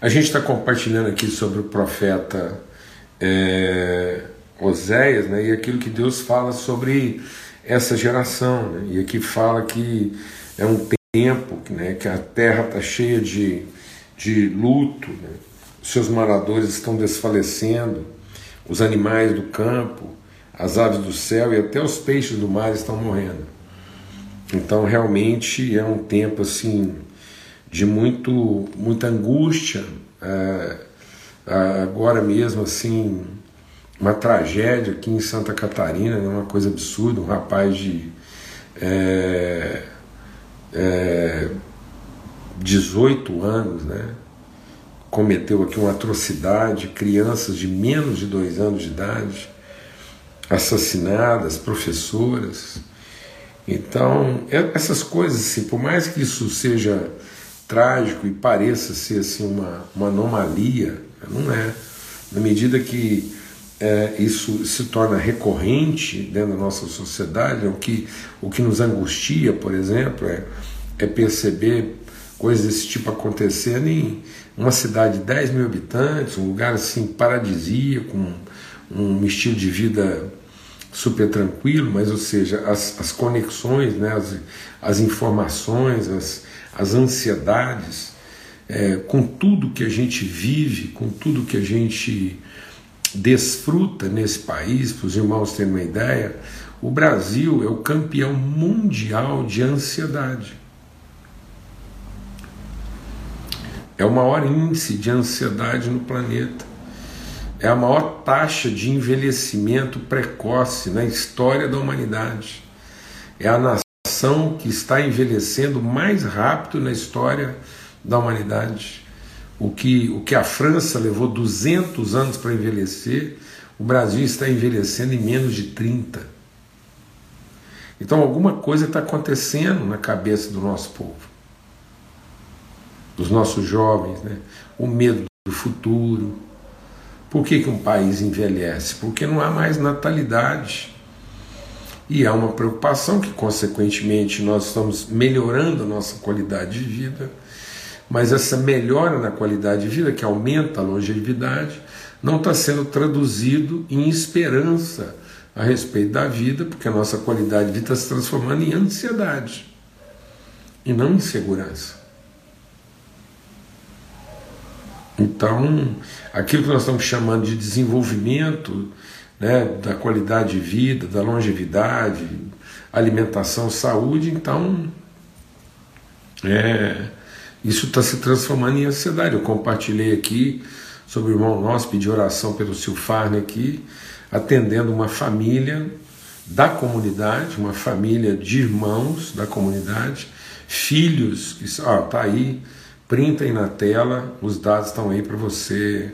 A gente está compartilhando aqui sobre o profeta é, Oséias né, e aquilo que Deus fala sobre essa geração. Né, e aqui fala que é um tempo né, que a terra está cheia de, de luto, né, seus moradores estão desfalecendo, os animais do campo, as aves do céu e até os peixes do mar estão morrendo. Então realmente é um tempo assim de muito, muita angústia. É, agora mesmo, assim, uma tragédia aqui em Santa Catarina, né, uma coisa absurda, um rapaz de é, é, 18 anos, né? Cometeu aqui uma atrocidade, crianças de menos de dois anos de idade assassinadas, professoras. Então, é, essas coisas, assim, por mais que isso seja trágico e pareça ser assim uma, uma anomalia, não é. Na medida que é, isso se torna recorrente dentro da nossa sociedade, o que, o que nos angustia, por exemplo, é, é perceber coisas desse tipo acontecendo em uma cidade de 10 mil habitantes, um lugar assim paradisíaco, um, um estilo de vida super tranquilo, mas ou seja, as, as conexões, né, as, as informações, as, as ansiedades, é, com tudo que a gente vive, com tudo que a gente desfruta nesse país, para os irmãos terem uma ideia, o Brasil é o campeão mundial de ansiedade. É o maior índice de ansiedade no planeta. É a maior taxa de envelhecimento precoce na história da humanidade. É a nação que está envelhecendo mais rápido na história da humanidade. O que, o que a França levou 200 anos para envelhecer, o Brasil está envelhecendo em menos de 30. Então alguma coisa está acontecendo na cabeça do nosso povo, dos nossos jovens, né? o medo do futuro. Por que, que um país envelhece? Porque não há mais natalidade. E há uma preocupação que, consequentemente, nós estamos melhorando a nossa qualidade de vida, mas essa melhora na qualidade de vida, que aumenta a longevidade, não está sendo traduzido em esperança a respeito da vida, porque a nossa qualidade de vida está se transformando em ansiedade e não em segurança. Então, aquilo que nós estamos chamando de desenvolvimento né, da qualidade de vida, da longevidade, alimentação, saúde, então é, isso está se transformando em ansiedade. Eu compartilhei aqui sobre o irmão nosso, pedi oração pelo Silfarne aqui, atendendo uma família da comunidade, uma família de irmãos da comunidade, filhos, que está aí, printem na tela, os dados estão aí para você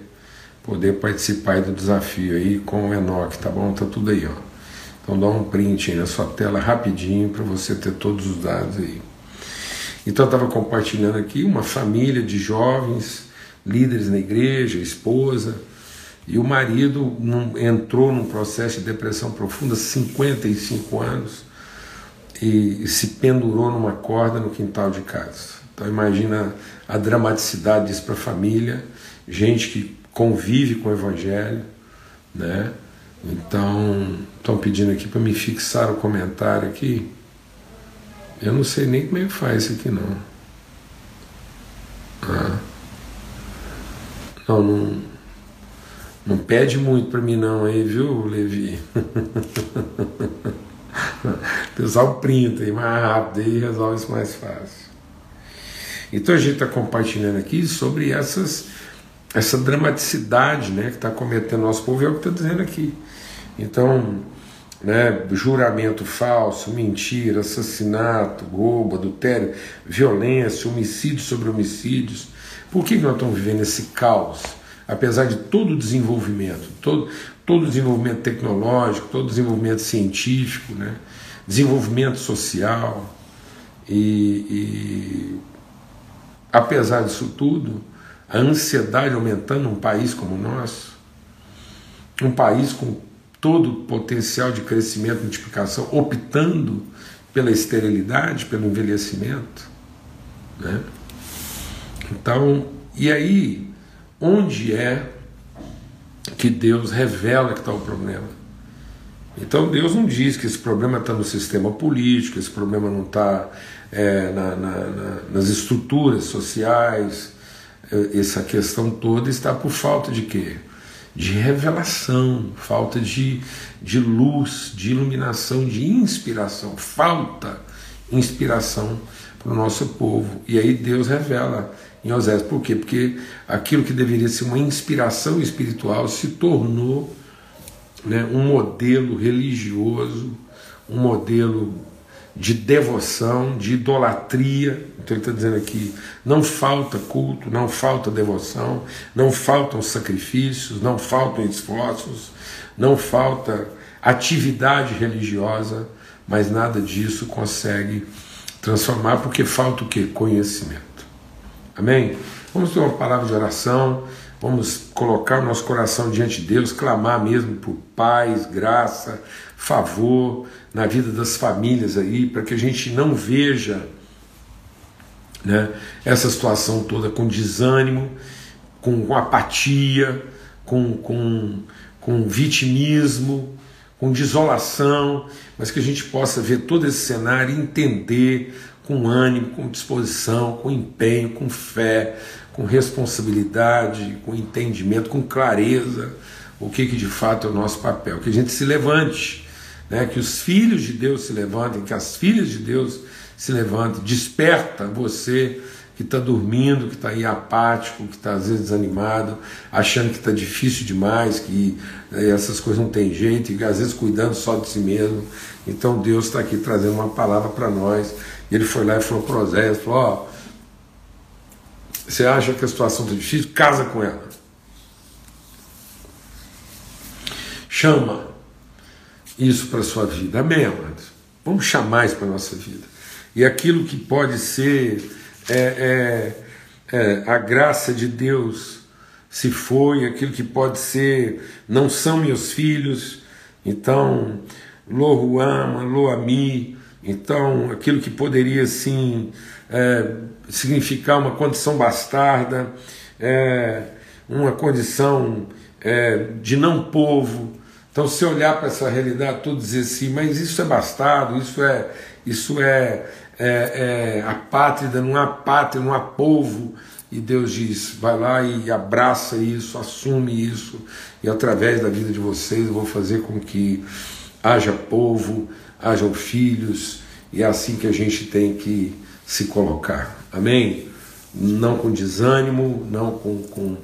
poder participar do desafio aí com o Enoch, tá bom? Tá tudo aí, ó. Então dá um print aí na sua tela rapidinho para você ter todos os dados aí. Então eu estava compartilhando aqui uma família de jovens, líderes na igreja, esposa, e o marido entrou num processo de depressão profunda, 55 anos, e se pendurou numa corda no quintal de casa. Então imagina a dramaticidade disso para a família, gente que convive com o Evangelho, né? Então, estão pedindo aqui para me fixar o comentário aqui. Eu não sei nem como é que faz isso aqui não. Ah. Não, não, não pede muito para mim não aí, viu, Levi? o pessoal printa aí mais rápido e resolve isso mais fácil. Então a gente está compartilhando aqui sobre essas essa dramaticidade né, que está cometendo nosso povo, é o que está dizendo aqui. Então, né, juramento falso, mentira, assassinato, roubo, adultério, violência, homicídio sobre homicídios. Por que, que nós estamos vivendo esse caos? Apesar de todo o desenvolvimento, todo, todo o desenvolvimento tecnológico, todo o desenvolvimento científico, né, desenvolvimento social, e, e apesar disso tudo, a ansiedade aumentando num país como o nosso, um país com todo o potencial de crescimento e multiplicação, optando pela esterilidade, pelo envelhecimento. Né? Então, e aí onde é que Deus revela que está o problema. Então Deus não diz que esse problema está no sistema político, esse problema não está é, na, na, na, nas estruturas sociais, essa questão toda está por falta de quê? De revelação, falta de, de luz, de iluminação, de inspiração, falta inspiração para o nosso povo. E aí Deus revela em Osés. Por quê? Porque aquilo que deveria ser uma inspiração espiritual se tornou né, um modelo religioso, um modelo de devoção, de idolatria. Então ele está dizendo aqui: não falta culto, não falta devoção, não faltam sacrifícios, não faltam esforços, não falta atividade religiosa, mas nada disso consegue transformar, porque falta o que? Conhecimento. Amém? Vamos ter uma palavra de oração, vamos colocar o nosso coração diante de Deus, clamar mesmo por paz, graça, favor na vida das famílias aí, para que a gente não veja né, essa situação toda com desânimo, com, com apatia, com, com, com vitimismo, com desolação, mas que a gente possa ver todo esse cenário e entender com ânimo, com disposição, com empenho, com fé, com responsabilidade, com entendimento, com clareza, o que, que de fato é o nosso papel. Que a gente se levante, né? que os filhos de Deus se levantem, que as filhas de Deus se levantem, desperta você que está dormindo, que está aí apático, que está às vezes desanimado, achando que está difícil demais, que né, essas coisas não tem jeito, e às vezes cuidando só de si mesmo. Então Deus está aqui trazendo uma palavra para nós e ele foi lá e falou para Oséias, falou, ó, você acha que a situação está difícil? Casa com ela. Chama isso para a sua vida. Amém, amados? Vamos chamar isso para a nossa vida. E aquilo que pode ser é, é, é, a graça de Deus se foi, aquilo que pode ser não são meus filhos, então, lo ama, lo ami, então, aquilo que poderia sim é, significar uma condição bastarda, é, uma condição é, de não povo. Então, se olhar para essa realidade, tudo dizer assim, mas isso é bastardo, isso é, isso é, é, é a pátria, não há pátria, não há povo. E Deus diz: vai lá e abraça isso, assume isso, e através da vida de vocês eu vou fazer com que haja povo, hajam filhos, e é assim que a gente tem que se colocar. Amém? Não com desânimo, não com, com,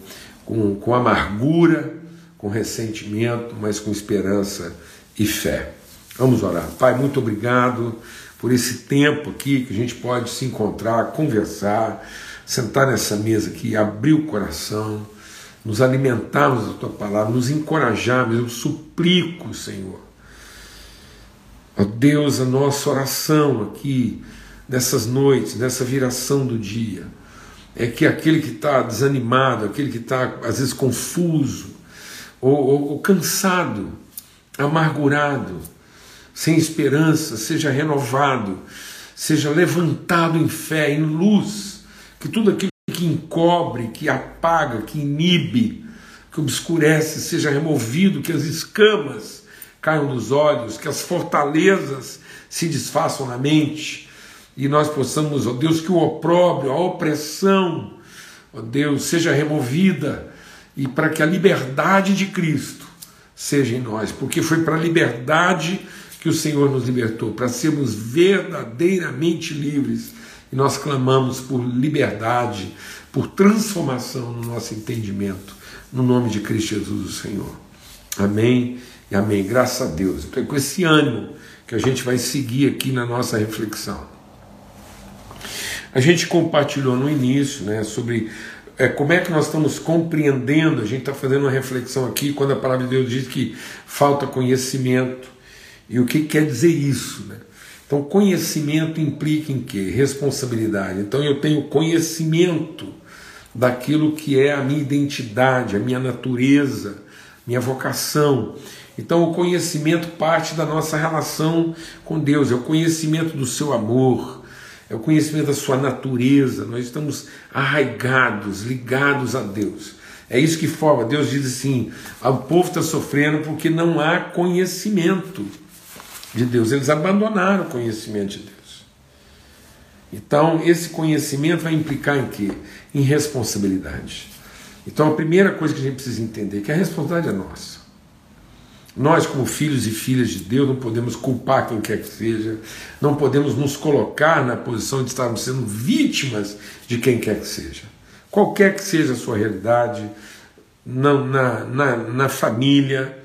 com, com amargura, com ressentimento, mas com esperança e fé. Vamos orar. Pai, muito obrigado por esse tempo aqui que a gente pode se encontrar, conversar, sentar nessa mesa aqui, abrir o coração, nos alimentarmos da tua palavra, nos encorajarmos. Eu suplico, Senhor, Ó Deus, a nossa oração aqui, nessas noites, nessa viração do dia, é que aquele que está desanimado, aquele que está às vezes confuso, ou, ou, ou cansado, amargurado, sem esperança, seja renovado, seja levantado em fé, em luz, que tudo aquilo que encobre, que apaga, que inibe, que obscurece, seja removido, que as escamas caiam dos olhos, que as fortalezas se desfaçam na mente e nós possamos, ó Deus, que o opróbrio, a opressão, ó Deus, seja removida e para que a liberdade de Cristo seja em nós, porque foi para a liberdade que o Senhor nos libertou, para sermos verdadeiramente livres. E nós clamamos por liberdade, por transformação no nosso entendimento, no nome de Cristo Jesus, o Senhor. Amém e amém. Graças a Deus. Então é com esse ânimo que a gente vai seguir aqui na nossa reflexão. A gente compartilhou no início né, sobre é, como é que nós estamos compreendendo, a gente está fazendo uma reflexão aqui quando a palavra de Deus diz que falta conhecimento. E o que quer dizer isso? Né? Então, conhecimento implica em quê? Responsabilidade. Então, eu tenho conhecimento daquilo que é a minha identidade, a minha natureza, minha vocação. Então, o conhecimento parte da nossa relação com Deus, é o conhecimento do seu amor, é o conhecimento da sua natureza. Nós estamos arraigados, ligados a Deus. É isso que forma. Deus diz assim: o povo está sofrendo porque não há conhecimento de Deus. Eles abandonaram o conhecimento de Deus. Então, esse conhecimento vai implicar em quê? Em responsabilidade. Então, a primeira coisa que a gente precisa entender é que a responsabilidade é nossa. Nós, como filhos e filhas de Deus, não podemos culpar quem quer que seja, não podemos nos colocar na posição de estarmos sendo vítimas de quem quer que seja. Qualquer que seja a sua realidade, na, na, na, na família,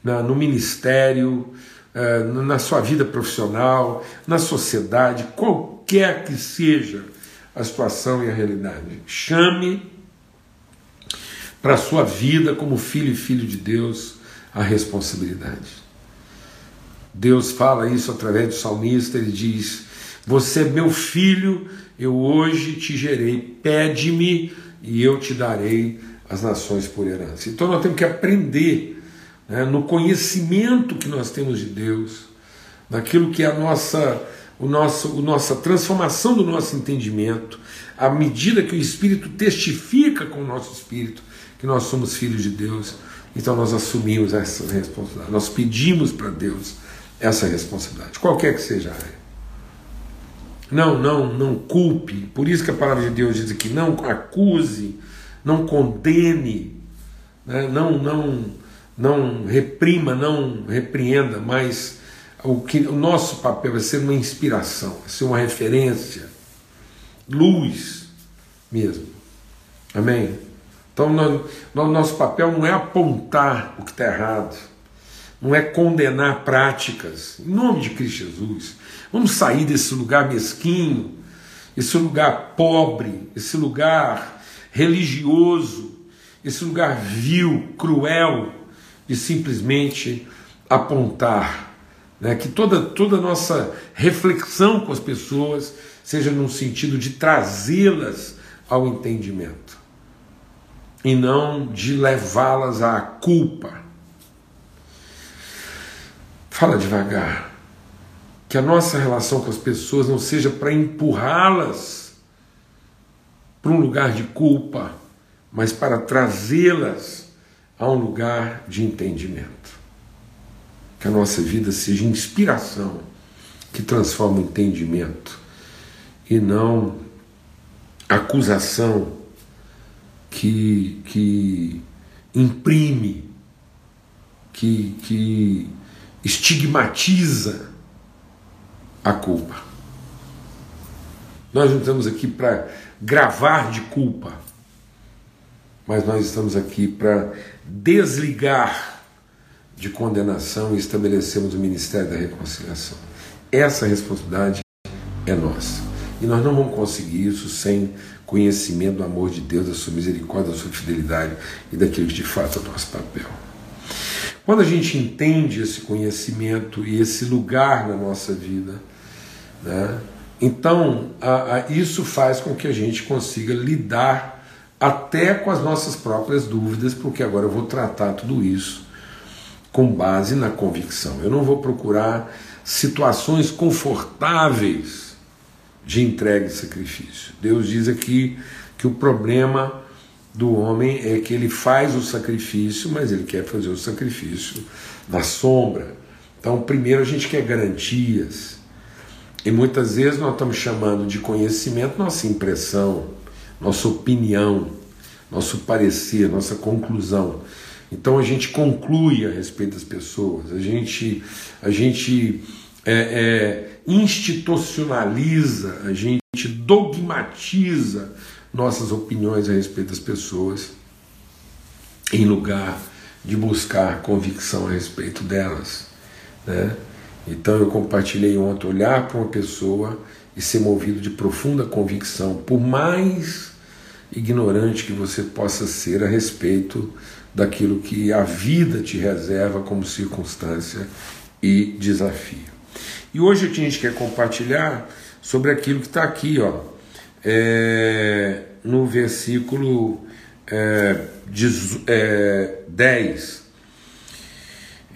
na, no ministério, uh, na sua vida profissional, na sociedade, qualquer que seja a situação e a realidade. Chame para a sua vida como filho e filho de Deus a responsabilidade. Deus fala isso através do salmista, ele diz: Você é meu filho, eu hoje te gerei, pede-me e eu te darei as nações por herança. Então nós temos que aprender né, no conhecimento que nós temos de Deus, naquilo que é a nossa, o nosso, o nossa transformação do nosso entendimento, à medida que o Espírito testifica com o nosso Espírito que nós somos filhos de Deus então nós assumimos essa responsabilidade, nós pedimos para Deus essa responsabilidade, qualquer que seja a área. Não, não, não culpe. Por isso que a palavra de Deus diz aqui: não acuse, não condene, né? não, não, não reprima, não repreenda, mas o, que, o nosso papel é ser uma inspiração, é ser uma referência, luz mesmo. Amém? Então, nós, nosso papel não é apontar o que está errado, não é condenar práticas, em nome de Cristo Jesus. Vamos sair desse lugar mesquinho, esse lugar pobre, esse lugar religioso, esse lugar vil, cruel, de simplesmente apontar. Né? Que toda, toda nossa reflexão com as pessoas seja no sentido de trazê-las ao entendimento e não de levá-las à culpa. Fala devagar. Que a nossa relação com as pessoas não seja para empurrá-las para um lugar de culpa, mas para trazê-las a um lugar de entendimento. Que a nossa vida seja inspiração que transforma o entendimento e não acusação que, que imprime, que, que estigmatiza a culpa. Nós não estamos aqui para gravar de culpa, mas nós estamos aqui para desligar de condenação e estabelecermos o ministério da reconciliação. Essa responsabilidade é nossa. E nós não vamos conseguir isso sem conhecimento do amor de Deus, da sua misericórdia, da sua fidelidade e daquilo que de fato é o nosso papel. Quando a gente entende esse conhecimento e esse lugar na nossa vida, né, então a, a, isso faz com que a gente consiga lidar até com as nossas próprias dúvidas, porque agora eu vou tratar tudo isso com base na convicção. Eu não vou procurar situações confortáveis de entrega e sacrifício. Deus diz aqui que o problema do homem é que ele faz o sacrifício, mas ele quer fazer o sacrifício na sombra. Então, primeiro a gente quer garantias. E muitas vezes nós estamos chamando de conhecimento nossa impressão, nossa opinião, nosso parecer, nossa conclusão. Então a gente conclui a respeito das pessoas, a gente, a gente é, institucionaliza, a gente dogmatiza nossas opiniões a respeito das pessoas, em lugar de buscar convicção a respeito delas. Né? Então eu compartilhei ontem olhar para uma pessoa e ser movido de profunda convicção, por mais ignorante que você possa ser a respeito daquilo que a vida te reserva como circunstância e desafio. E hoje a gente quer compartilhar sobre aquilo que está aqui, ó, é, no versículo é, é, 10.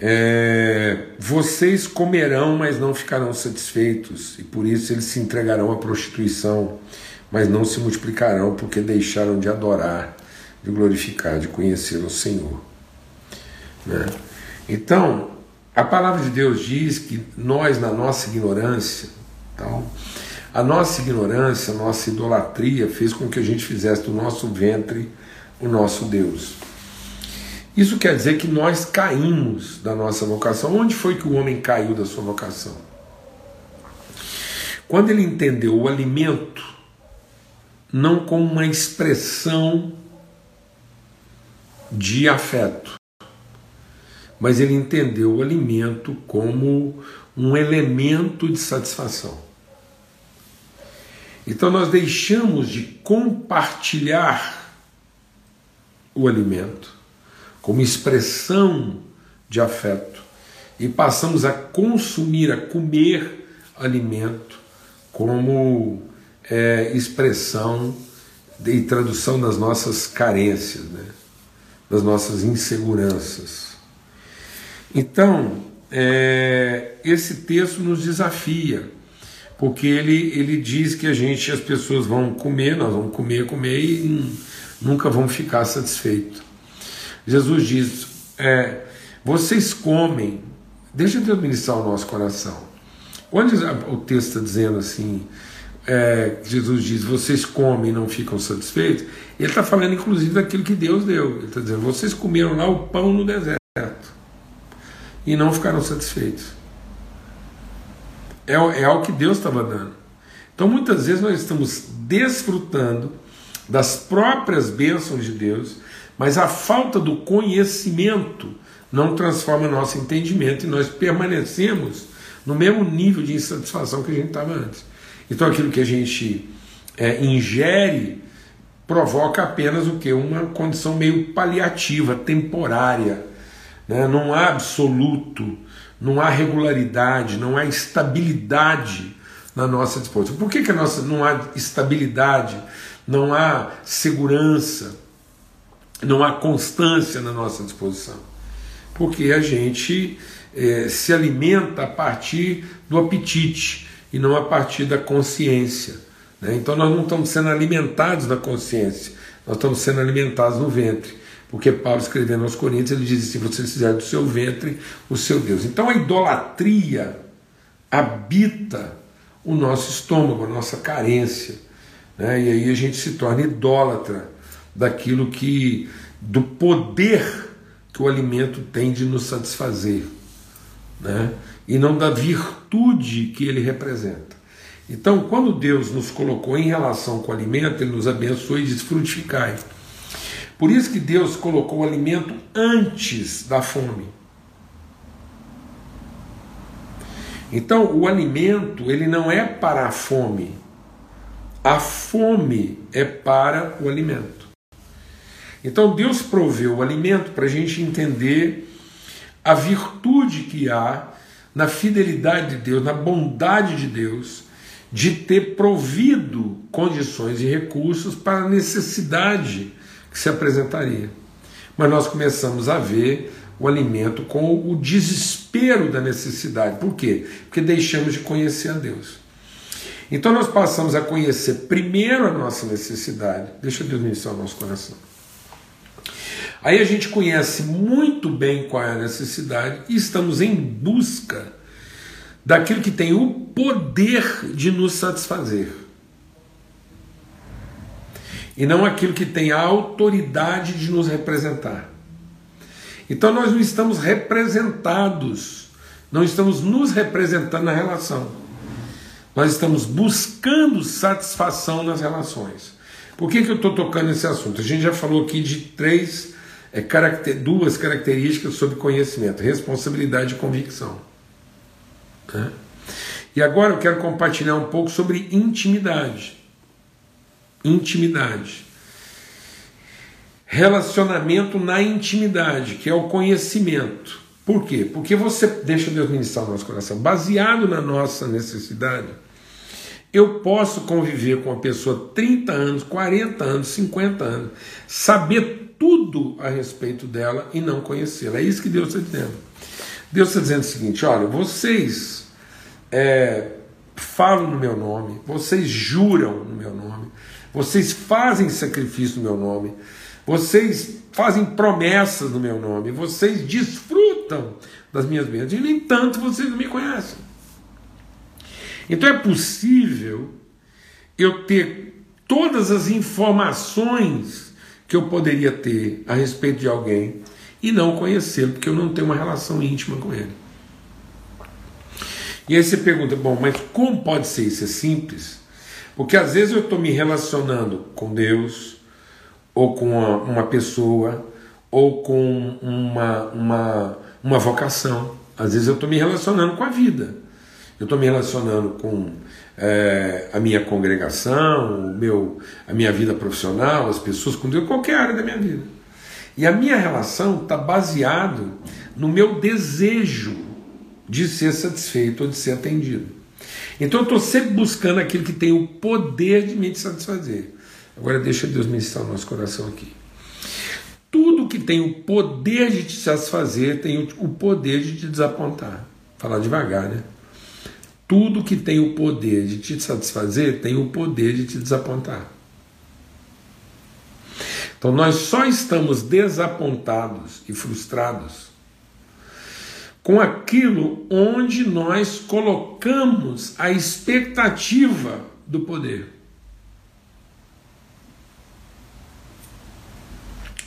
É, vocês comerão, mas não ficarão satisfeitos, e por isso eles se entregarão à prostituição, mas não se multiplicarão, porque deixaram de adorar de glorificar, de conhecer o Senhor. Né? Então, a palavra de Deus diz que nós, na nossa ignorância, então, a nossa ignorância, a nossa idolatria fez com que a gente fizesse do nosso ventre o nosso Deus. Isso quer dizer que nós caímos da nossa vocação. Onde foi que o homem caiu da sua vocação? Quando ele entendeu o alimento não como uma expressão de afeto, mas ele entendeu o alimento como um elemento de satisfação. Então nós deixamos de compartilhar o alimento como expressão de afeto e passamos a consumir, a comer alimento como é, expressão e tradução das nossas carências, né? das nossas inseguranças. Então, é, esse texto nos desafia, porque ele, ele diz que a gente, as pessoas vão comer, nós vamos comer, comer e nunca vão ficar satisfeitos. Jesus diz: é, vocês comem, deixa Deus ministrar o nosso coração. Onde o texto está dizendo assim, é, Jesus diz, vocês comem e não ficam satisfeitos, ele está falando inclusive daquilo que Deus deu. Ele está dizendo, vocês comeram lá o pão no deserto e não ficaram satisfeitos. É, é algo que Deus estava dando. Então muitas vezes nós estamos desfrutando das próprias bênçãos de Deus, mas a falta do conhecimento não transforma nosso entendimento e nós permanecemos no mesmo nível de insatisfação que a gente estava antes. Então aquilo que a gente é, ingere provoca apenas o que? Uma condição meio paliativa, temporária. Né? Não há absoluto, não há regularidade, não há estabilidade na nossa disposição. Por que, que a nossa, não há estabilidade, não há segurança, não há constância na nossa disposição? Porque a gente é, se alimenta a partir do apetite e não a partir da consciência. Né? Então nós não estamos sendo alimentados da consciência, nós estamos sendo alimentados no ventre. Porque Paulo escrevendo aos Coríntios, ele diz assim: vocês fizeram do seu ventre o seu Deus. Então a idolatria habita o nosso estômago, a nossa carência. Né? E aí a gente se torna idólatra daquilo que, do poder que o alimento tem de nos satisfazer né? e não da virtude que ele representa. Então, quando Deus nos colocou em relação com o alimento, Ele nos abençoou e diz: frutificai. Por isso que Deus colocou o alimento antes da fome. Então, o alimento, ele não é para a fome. A fome é para o alimento. Então, Deus proveu o alimento para a gente entender a virtude que há na fidelidade de Deus, na bondade de Deus, de ter provido condições e recursos para a necessidade que se apresentaria. Mas nós começamos a ver o alimento com o desespero da necessidade. Por quê? Porque deixamos de conhecer a Deus. Então nós passamos a conhecer primeiro a nossa necessidade. Deixa Deus iniciar o nosso coração. Aí a gente conhece muito bem qual é a necessidade e estamos em busca daquilo que tem o poder de nos satisfazer. E não aquilo que tem a autoridade de nos representar. Então nós não estamos representados, não estamos nos representando na relação. Nós estamos buscando satisfação nas relações. Por que, que eu estou tocando esse assunto? A gente já falou aqui de três é, caracter, duas características sobre conhecimento: responsabilidade e convicção. Né? E agora eu quero compartilhar um pouco sobre intimidade. Intimidade. Relacionamento na intimidade, que é o conhecimento. Por quê? Porque você, deixa Deus ministrar o nosso coração, baseado na nossa necessidade, eu posso conviver com uma pessoa 30 anos, 40 anos, 50 anos, saber tudo a respeito dela e não conhecê-la. É isso que Deus está dizendo. Deus está dizendo o seguinte: olha, vocês é, falam no meu nome, vocês juram no meu nome, vocês fazem sacrifício no meu nome, vocês fazem promessas no meu nome, vocês desfrutam das minhas bênçãos, e nem tanto vocês não me conhecem. Então é possível eu ter todas as informações que eu poderia ter a respeito de alguém e não conhecê-lo, porque eu não tenho uma relação íntima com ele. E aí você pergunta, bom, mas como pode ser isso? É simples. Porque às vezes eu estou me relacionando com Deus, ou com uma, uma pessoa, ou com uma, uma, uma vocação. Às vezes eu estou me relacionando com a vida. Eu estou me relacionando com é, a minha congregação, o meu, a minha vida profissional, as pessoas com Deus, qualquer área da minha vida. E a minha relação está baseado no meu desejo de ser satisfeito ou de ser atendido. Então eu estou sempre buscando aquilo que tem o poder de me satisfazer. Agora deixa Deus ministrar o nosso coração aqui. Tudo que tem o poder de te satisfazer tem o poder de te desapontar. Falar devagar, né? Tudo que tem o poder de te satisfazer tem o poder de te desapontar. Então nós só estamos desapontados e frustrados com aquilo onde nós colocamos a expectativa do poder.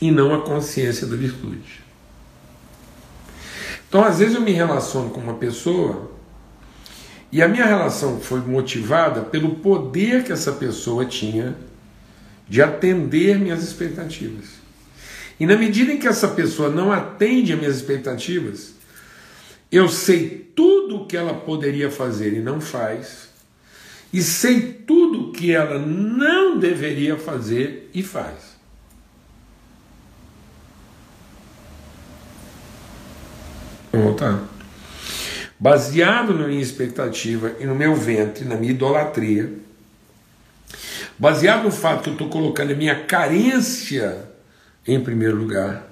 E não a consciência da virtude. Então, às vezes, eu me relaciono com uma pessoa e a minha relação foi motivada pelo poder que essa pessoa tinha de atender minhas expectativas. E na medida em que essa pessoa não atende às minhas expectativas, eu sei tudo o que ela poderia fazer e não faz, e sei tudo o que ela não deveria fazer e faz. Vamos voltar. Baseado na minha expectativa e no meu ventre, na minha idolatria, baseado no fato que eu estou colocando a minha carência em primeiro lugar,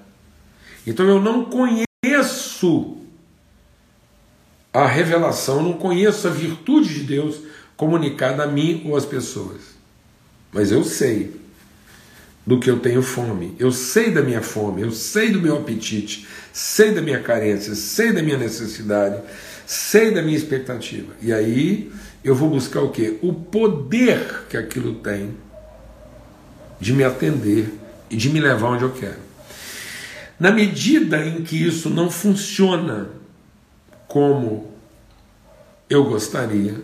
então eu não conheço a revelação, não conheço a virtude de Deus comunicada a mim ou às pessoas. Mas eu sei do que eu tenho fome, eu sei da minha fome, eu sei do meu apetite, sei da minha carência, sei da minha necessidade, sei da minha expectativa. E aí eu vou buscar o que? O poder que aquilo tem de me atender e de me levar onde eu quero. Na medida em que isso não funciona como eu gostaria,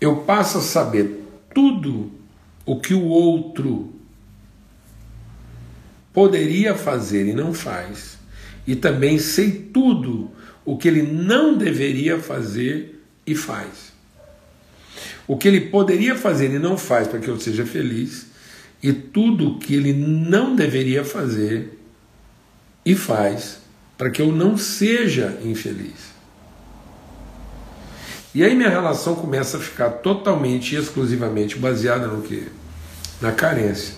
eu passo a saber tudo o que o outro poderia fazer e não faz, e também sei tudo o que ele não deveria fazer e faz. O que ele poderia fazer e não faz para que eu seja feliz, e tudo o que ele não deveria fazer e faz para que eu não seja infeliz. E aí minha relação começa a ficar totalmente e exclusivamente baseada no quê? Na carência,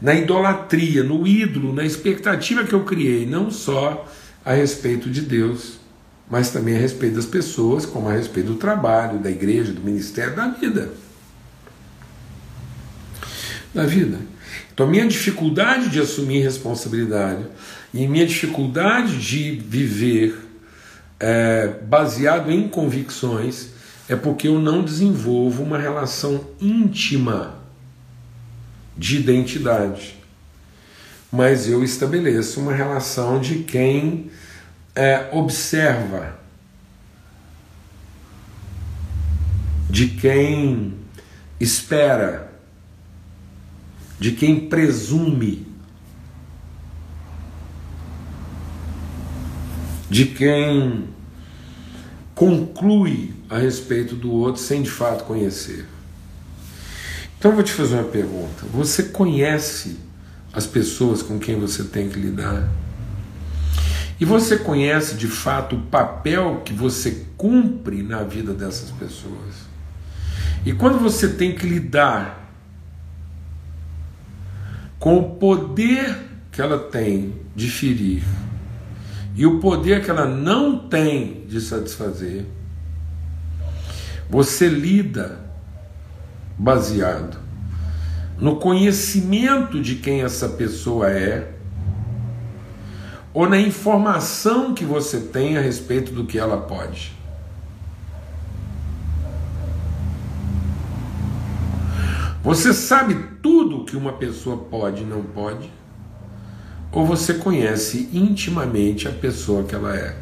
na idolatria, no ídolo, na expectativa que eu criei, não só a respeito de Deus, mas também a respeito das pessoas, como a respeito do trabalho, da igreja, do ministério, da vida. Da vida. Então, minha dificuldade de assumir responsabilidade e minha dificuldade de viver é, baseado em convicções, é porque eu não desenvolvo uma relação íntima de identidade, mas eu estabeleço uma relação de quem é, observa, de quem espera, de quem presume de quem conclui a respeito do outro sem de fato conhecer. Então eu vou te fazer uma pergunta: você conhece as pessoas com quem você tem que lidar? E você conhece de fato o papel que você cumpre na vida dessas pessoas? E quando você tem que lidar com o poder que ela tem de ferir, e o poder que ela não tem de satisfazer, você lida baseado no conhecimento de quem essa pessoa é ou na informação que você tem a respeito do que ela pode? Você sabe tudo que uma pessoa pode e não pode? Ou você conhece intimamente a pessoa que ela é?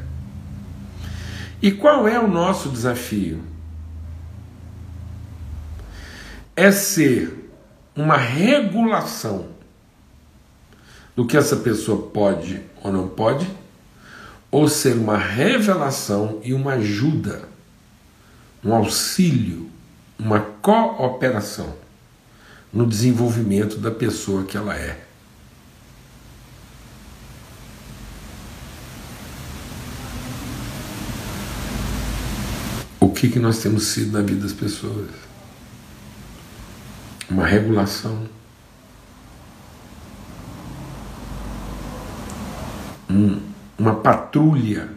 E qual é o nosso desafio? É ser uma regulação do que essa pessoa pode ou não pode, ou ser uma revelação e uma ajuda, um auxílio, uma cooperação no desenvolvimento da pessoa que ela é. Que, que nós temos sido na vida das pessoas? Uma regulação. Um, uma patrulha.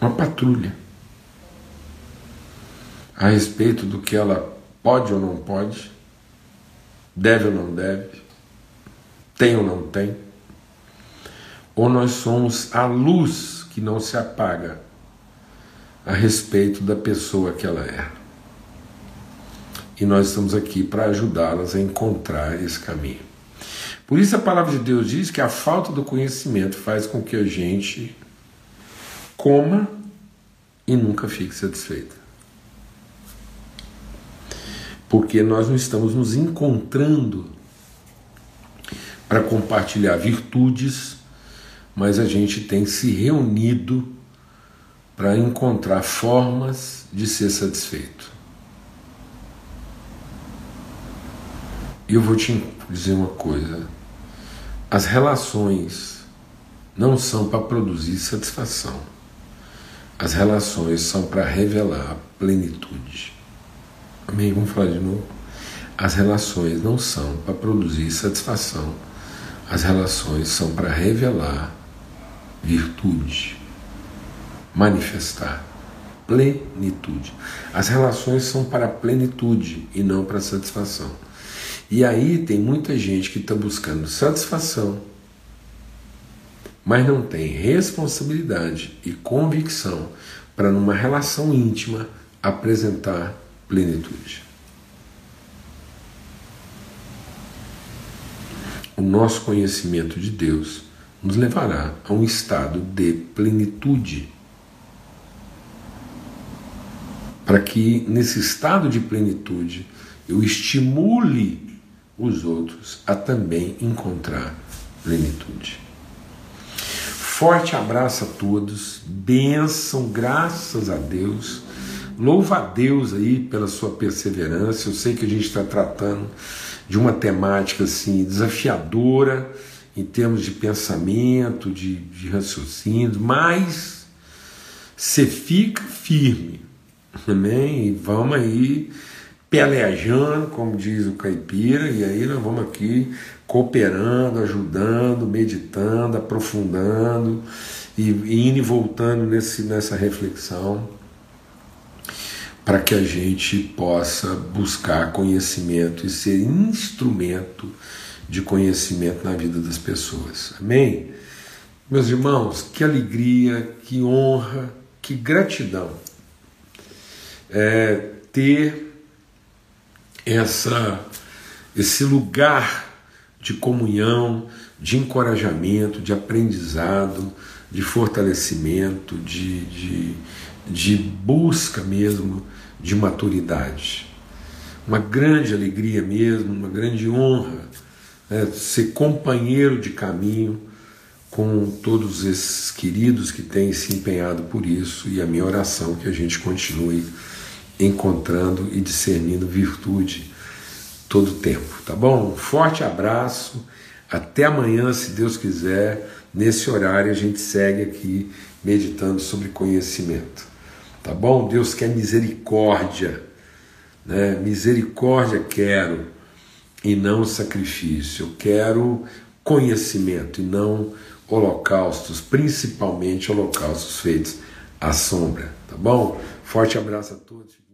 Uma patrulha. A respeito do que ela Pode ou não pode? Deve ou não deve? Tem ou não tem? Ou nós somos a luz que não se apaga a respeito da pessoa que ela é? E nós estamos aqui para ajudá-las a encontrar esse caminho. Por isso a palavra de Deus diz que a falta do conhecimento faz com que a gente coma e nunca fique satisfeita porque nós não estamos nos encontrando para compartilhar virtudes, mas a gente tem se reunido para encontrar formas de ser satisfeito. Eu vou te dizer uma coisa: as relações não são para produzir satisfação, as relações são para revelar plenitude. Amém? Vamos falar de novo. As relações não são para produzir satisfação, as relações são para revelar virtude, manifestar plenitude. As relações são para plenitude e não para satisfação. E aí tem muita gente que está buscando satisfação, mas não tem responsabilidade e convicção para, numa relação íntima, apresentar plenitude. O nosso conhecimento de Deus nos levará a um estado de plenitude. Para que nesse estado de plenitude eu estimule os outros a também encontrar plenitude. Forte abraço a todos, bênção, graças a Deus. Louva a Deus aí pela sua perseverança. Eu sei que a gente está tratando de uma temática assim desafiadora em termos de pensamento, de, de raciocínio, mas você fica firme, amém? E vamos aí pelejando, como diz o caipira, e aí nós vamos aqui cooperando, ajudando, meditando, aprofundando e, indo e voltando nesse, nessa reflexão para que a gente possa buscar conhecimento e ser instrumento de conhecimento na vida das pessoas. Amém? Meus irmãos, que alegria, que honra, que gratidão é, ter essa, esse lugar de comunhão, de encorajamento, de aprendizado, de fortalecimento, de, de, de busca mesmo de maturidade. Uma grande alegria mesmo, uma grande honra né, ser companheiro de caminho com todos esses queridos que têm se empenhado por isso e a minha oração é que a gente continue encontrando e discernindo virtude todo o tempo, tá bom? Um forte abraço, até amanhã, se Deus quiser, nesse horário a gente segue aqui meditando sobre conhecimento. Tá bom? Deus quer misericórdia, né? Misericórdia quero e não sacrifício. Eu quero conhecimento e não holocaustos, principalmente holocaustos feitos à sombra, tá bom? Forte abraço a todos.